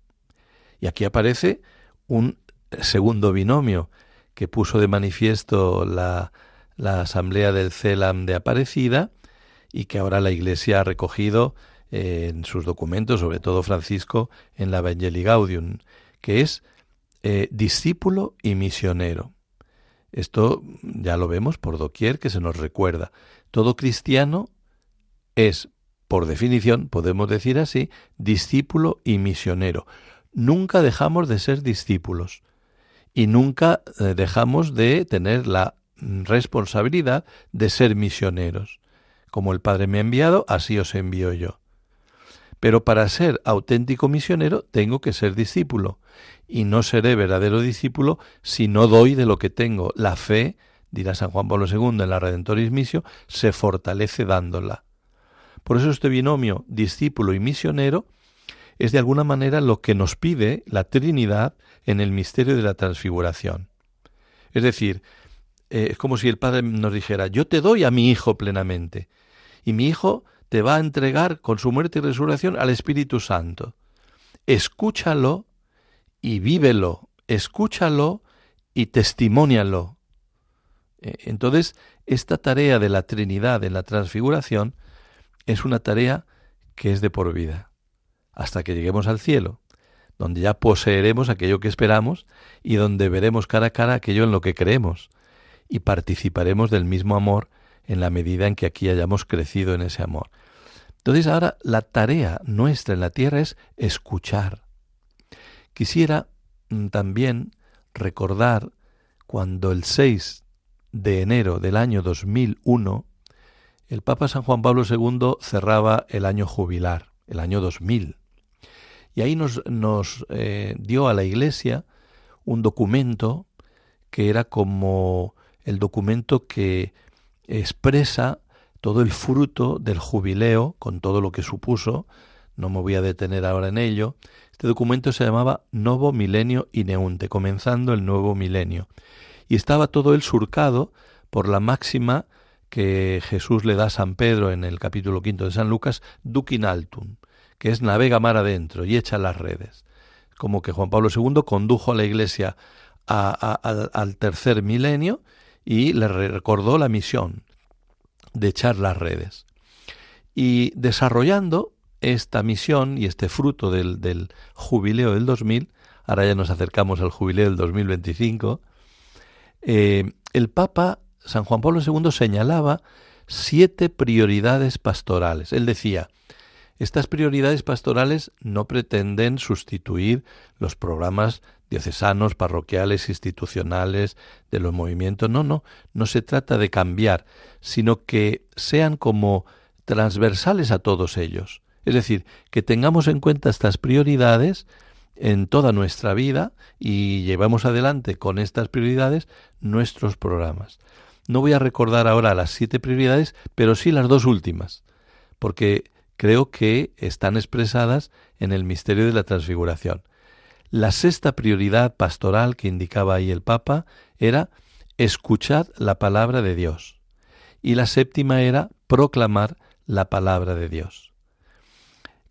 Speaker 2: Y aquí aparece un segundo binomio que puso de manifiesto la, la Asamblea del CELAM de Aparecida y que ahora la Iglesia ha recogido eh, en sus documentos, sobre todo Francisco, en la Evangelii Gaudium, que es eh, discípulo y misionero. Esto ya lo vemos por doquier que se nos recuerda. Todo cristiano es, por definición, podemos decir así, discípulo y misionero. Nunca dejamos de ser discípulos y nunca eh, dejamos de tener la mm, responsabilidad de ser misioneros. Como el Padre me ha enviado, así os envío yo. Pero para ser auténtico misionero tengo que ser discípulo y no seré verdadero discípulo si no doy de lo que tengo. La fe, dirá San Juan Pablo II en la Redentoris se fortalece dándola. Por eso este binomio discípulo y misionero es de alguna manera lo que nos pide la Trinidad en el misterio de la transfiguración. Es decir, eh, es como si el Padre nos dijera, yo te doy a mi Hijo plenamente, y mi Hijo te va a entregar con su muerte y resurrección al Espíritu Santo. Escúchalo y vívelo, escúchalo y testimónialo. Eh, Entonces, esta tarea de la Trinidad en la transfiguración es una tarea que es de por vida, hasta que lleguemos al cielo, donde ya poseeremos aquello que esperamos y donde veremos cara a cara aquello en lo que creemos, y participaremos del mismo amor en la medida en que aquí hayamos crecido en ese amor. Entonces ahora la tarea nuestra en la tierra es escuchar. Quisiera mm, también recordar cuando el 6 de enero del año 2001 el Papa San Juan Pablo II cerraba el año jubilar, el año 2000. Y ahí nos, nos eh, dio a la Iglesia un documento que era como el documento que expresa todo el fruto del jubileo, con todo lo que supuso, no me voy a detener ahora en ello. Este documento se llamaba Novo Milenio Ineunte, comenzando el nuevo milenio. Y estaba todo él surcado por la máxima que Jesús le da a San Pedro en el capítulo quinto de San Lucas, Duquin Altum, que es navega mar adentro y echa las redes. Como que Juan Pablo II condujo a la Iglesia al tercer milenio y le recordó la misión de echar las redes. Y desarrollando esta misión y este fruto del, del jubileo del 2000, ahora ya nos acercamos al jubileo del 2025, eh, el Papa San Juan Pablo II señalaba siete prioridades pastorales. Él decía, estas prioridades pastorales no pretenden sustituir los programas diocesanos, parroquiales, institucionales, de los movimientos. No, no, no se trata de cambiar, sino que sean como transversales a todos ellos. Es decir, que tengamos en cuenta estas prioridades en toda nuestra vida y llevamos adelante con estas prioridades nuestros programas. No voy a recordar ahora las siete prioridades, pero sí las dos últimas, porque creo que están expresadas en el misterio de la transfiguración. La sexta prioridad pastoral que indicaba ahí el Papa era escuchad la palabra de Dios. Y la séptima era proclamar la palabra de Dios.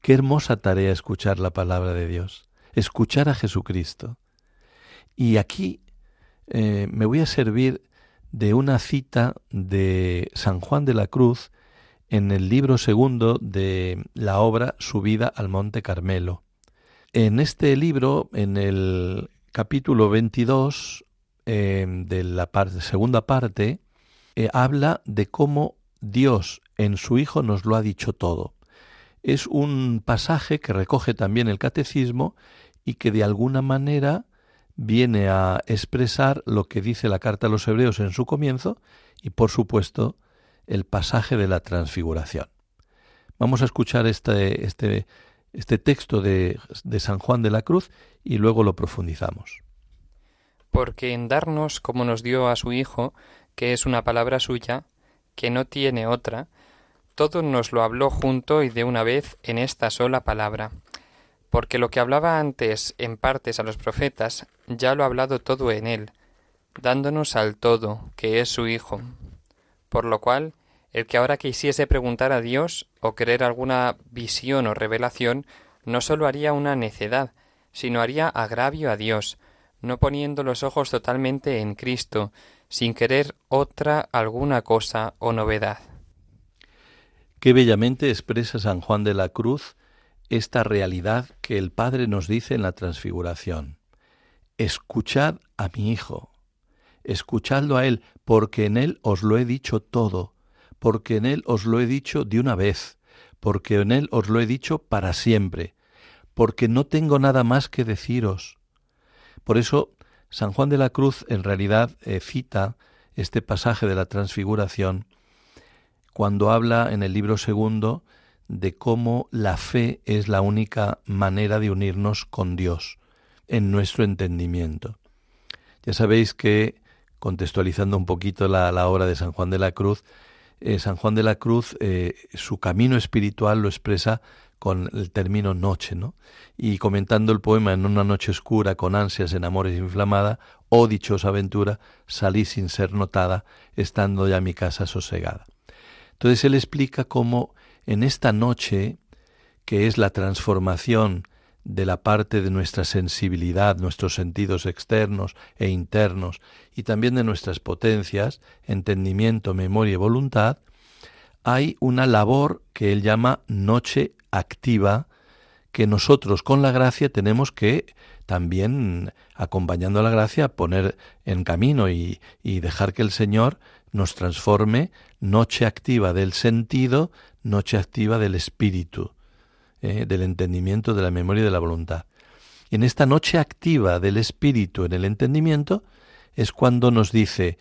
Speaker 2: Qué hermosa tarea escuchar la palabra de Dios, escuchar a Jesucristo. Y aquí eh, me voy a servir de una cita de San Juan de la Cruz en el libro segundo de la obra Subida al Monte Carmelo. En este libro, en el capítulo 22 eh, de la segunda parte, eh, habla de cómo Dios en su Hijo nos lo ha dicho todo. Es un pasaje que recoge también el catecismo y que de alguna manera viene a expresar lo que dice la carta a los hebreos en su comienzo y por supuesto el pasaje de la transfiguración. Vamos a escuchar este, este, este texto de, de San Juan de la Cruz y luego lo profundizamos.
Speaker 4: Porque en darnos como nos dio a su Hijo, que es una palabra suya, que no tiene otra, todo nos lo habló junto y de una vez en esta sola palabra. Porque lo que hablaba antes en partes a los profetas, ya lo ha hablado todo en él, dándonos al todo, que es su Hijo. Por lo cual, el que ahora quisiese preguntar a Dios o querer alguna visión o revelación, no sólo haría una necedad, sino haría agravio a Dios, no poniendo los ojos totalmente en Cristo, sin querer otra alguna cosa o novedad.
Speaker 2: Qué bellamente expresa San Juan de la Cruz esta realidad que el Padre nos dice en la transfiguración. Escuchad a mi Hijo, escuchadlo a Él, porque en Él os lo he dicho todo, porque en Él os lo he dicho de una vez, porque en Él os lo he dicho para siempre, porque no tengo nada más que deciros. Por eso, San Juan de la Cruz en realidad eh, cita este pasaje de la transfiguración cuando habla en el libro segundo de cómo la fe es la única manera de unirnos con Dios en nuestro entendimiento. Ya sabéis que, contextualizando un poquito la, la obra de San Juan de la Cruz, eh, San Juan de la Cruz eh, su camino espiritual lo expresa con el término noche, ¿no? Y comentando el poema en una noche oscura, con ansias en amores inflamada, oh dichosa aventura, salí sin ser notada, estando ya mi casa sosegada. Entonces él explica cómo en esta noche, que es la transformación de la parte de nuestra sensibilidad, nuestros sentidos externos e internos, y también de nuestras potencias, entendimiento, memoria y voluntad, hay una labor que él llama noche activa, que nosotros con la gracia tenemos que también, acompañando a la gracia, poner en camino y, y dejar que el Señor nos transforme noche activa del sentido, noche activa del espíritu, eh, del entendimiento, de la memoria y de la voluntad. En esta noche activa del espíritu en el entendimiento es cuando nos dice,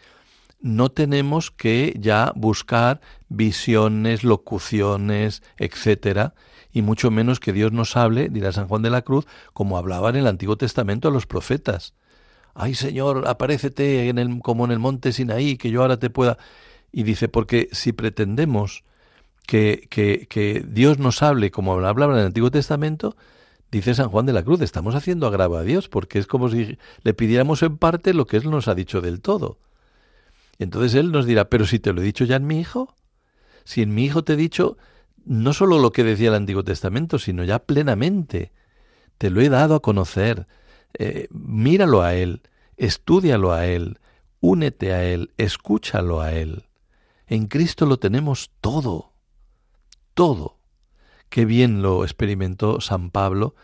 Speaker 2: no tenemos que ya buscar visiones, locuciones, etcétera, y mucho menos que Dios nos hable, dirá San Juan de la Cruz, como hablaba en el Antiguo Testamento a los profetas. ay Señor, aparécete en el, como en el monte Sinaí, que yo ahora te pueda. Y dice, porque si pretendemos que, que, que Dios nos hable como hablaba en el Antiguo Testamento, dice San Juan de la Cruz, estamos haciendo agravo a Dios, porque es como si le pidiéramos en parte lo que Él nos ha dicho del todo. Entonces Él nos dirá, pero si te lo he dicho ya en mi Hijo, si en mi Hijo te he dicho no solo lo que decía el Antiguo Testamento, sino ya plenamente, te lo he dado a conocer, eh, míralo a Él, estúdialo a Él, únete a Él, escúchalo a Él. En Cristo lo tenemos todo, todo. Qué bien lo experimentó San Pablo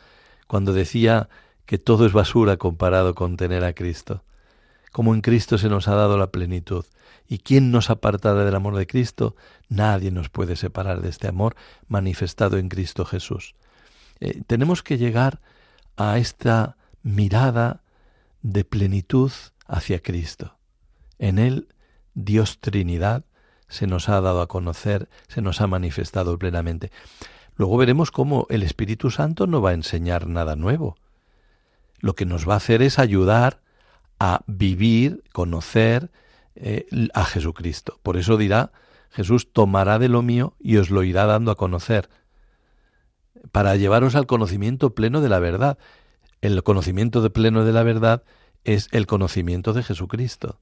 Speaker 2: cuando decía que todo es basura comparado con tener a Cristo. Como en Cristo se nos ha dado la plenitud. ¿Y quién nos apartará del amor de Cristo? Nadie nos puede separar de este amor manifestado en Cristo Jesús. Eh, tenemos que llegar a esta mirada de plenitud hacia Cristo. En Él, Dios Trinidad, se nos ha dado a conocer, se nos ha manifestado plenamente. Luego veremos cómo el Espíritu Santo no va a enseñar nada nuevo. Lo que nos va a hacer es ayudar a vivir, conocer eh, a Jesucristo. Por eso dirá, Jesús tomará de lo mío y os lo irá dando a conocer, para llevaros al conocimiento pleno de la verdad. El conocimiento de pleno de la verdad es el conocimiento de Jesucristo.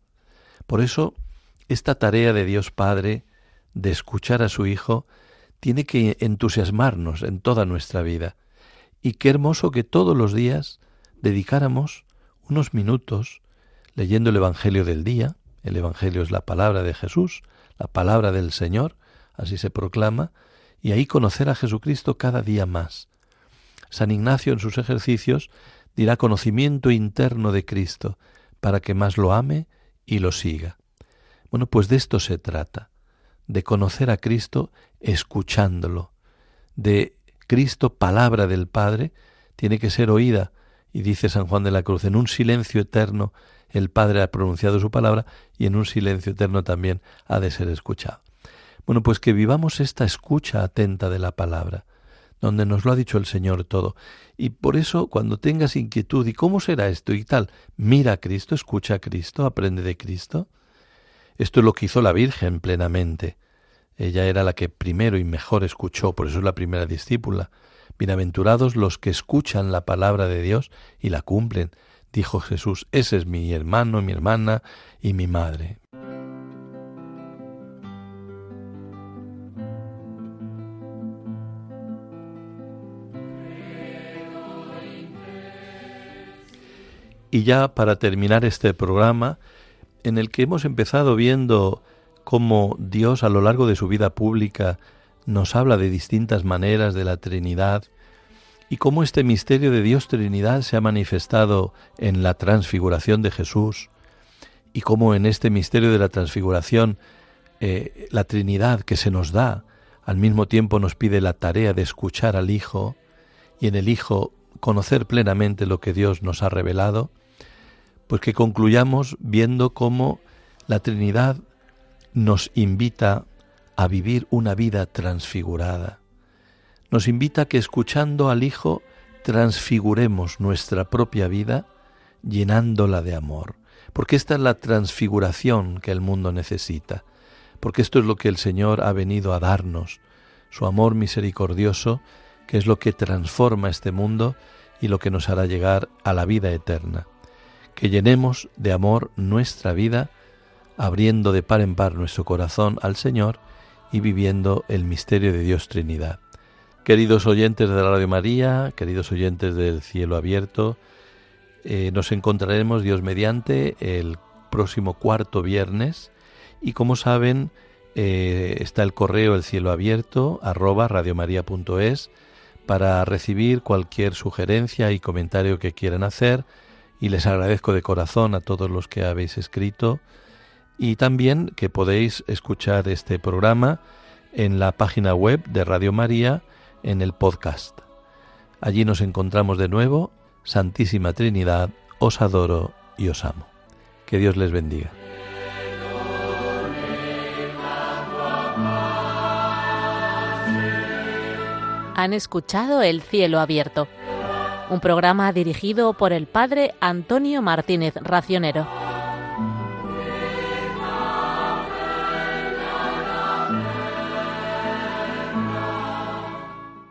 Speaker 2: Por eso, esta tarea de Dios Padre de escuchar a su Hijo tiene que entusiasmarnos en toda nuestra vida. Y qué hermoso que todos los días dedicáramos unos minutos leyendo el Evangelio del día. El Evangelio es la palabra de Jesús, la palabra del Señor, así se proclama, y ahí conocer a Jesucristo cada día más. San Ignacio en sus ejercicios dirá conocimiento interno de Cristo, para que más lo ame y lo siga. Bueno, pues de esto se trata, de conocer a Cristo escuchándolo, de Cristo, palabra del Padre, tiene que ser oída, y dice San Juan de la Cruz, en un silencio eterno el Padre ha pronunciado su palabra y en un silencio eterno también ha de ser escuchado. Bueno, pues que vivamos esta escucha atenta de la palabra, donde nos lo ha dicho el Señor todo. Y por eso, cuando tengas inquietud, ¿y cómo será esto y tal? Mira a Cristo, escucha a Cristo, aprende de Cristo. Esto es lo que hizo la Virgen plenamente. Ella era la que primero y mejor escuchó, por eso es la primera discípula. Bienaventurados los que escuchan la palabra de Dios y la cumplen, dijo Jesús, ese es mi hermano, mi hermana y mi madre. Y ya para terminar este programa, en el que hemos empezado viendo cómo Dios a lo largo de su vida pública nos habla de distintas maneras de la Trinidad y cómo este misterio de Dios Trinidad se ha manifestado en la transfiguración de Jesús y cómo en este misterio de la transfiguración eh, la Trinidad que se nos da al mismo tiempo nos pide la tarea de escuchar al Hijo y en el Hijo conocer plenamente lo que Dios nos ha revelado, pues que concluyamos viendo cómo la Trinidad nos invita a vivir una vida transfigurada. Nos invita a que escuchando al Hijo transfiguremos nuestra propia vida llenándola de amor, porque esta es la transfiguración que el mundo necesita, porque esto es lo que el Señor ha venido a darnos, su amor misericordioso, que es lo que transforma este mundo y lo que nos hará llegar a la vida eterna. Que llenemos de amor nuestra vida, abriendo de par en par nuestro corazón al Señor y viviendo el misterio de Dios Trinidad. Queridos oyentes de la Radio María, queridos oyentes del cielo abierto, eh, nos encontraremos Dios mediante el próximo cuarto viernes y como saben eh, está el correo el cielo abierto arroba radiomaria.es para recibir cualquier sugerencia y comentario que quieran hacer y les agradezco de corazón a todos los que habéis escrito y también que podéis escuchar este programa en la página web de Radio María en el podcast. Allí nos encontramos de nuevo. Santísima Trinidad, os adoro y os amo. Que Dios les bendiga.
Speaker 1: Han escuchado El cielo abierto, un programa dirigido por el padre Antonio Martínez Racionero.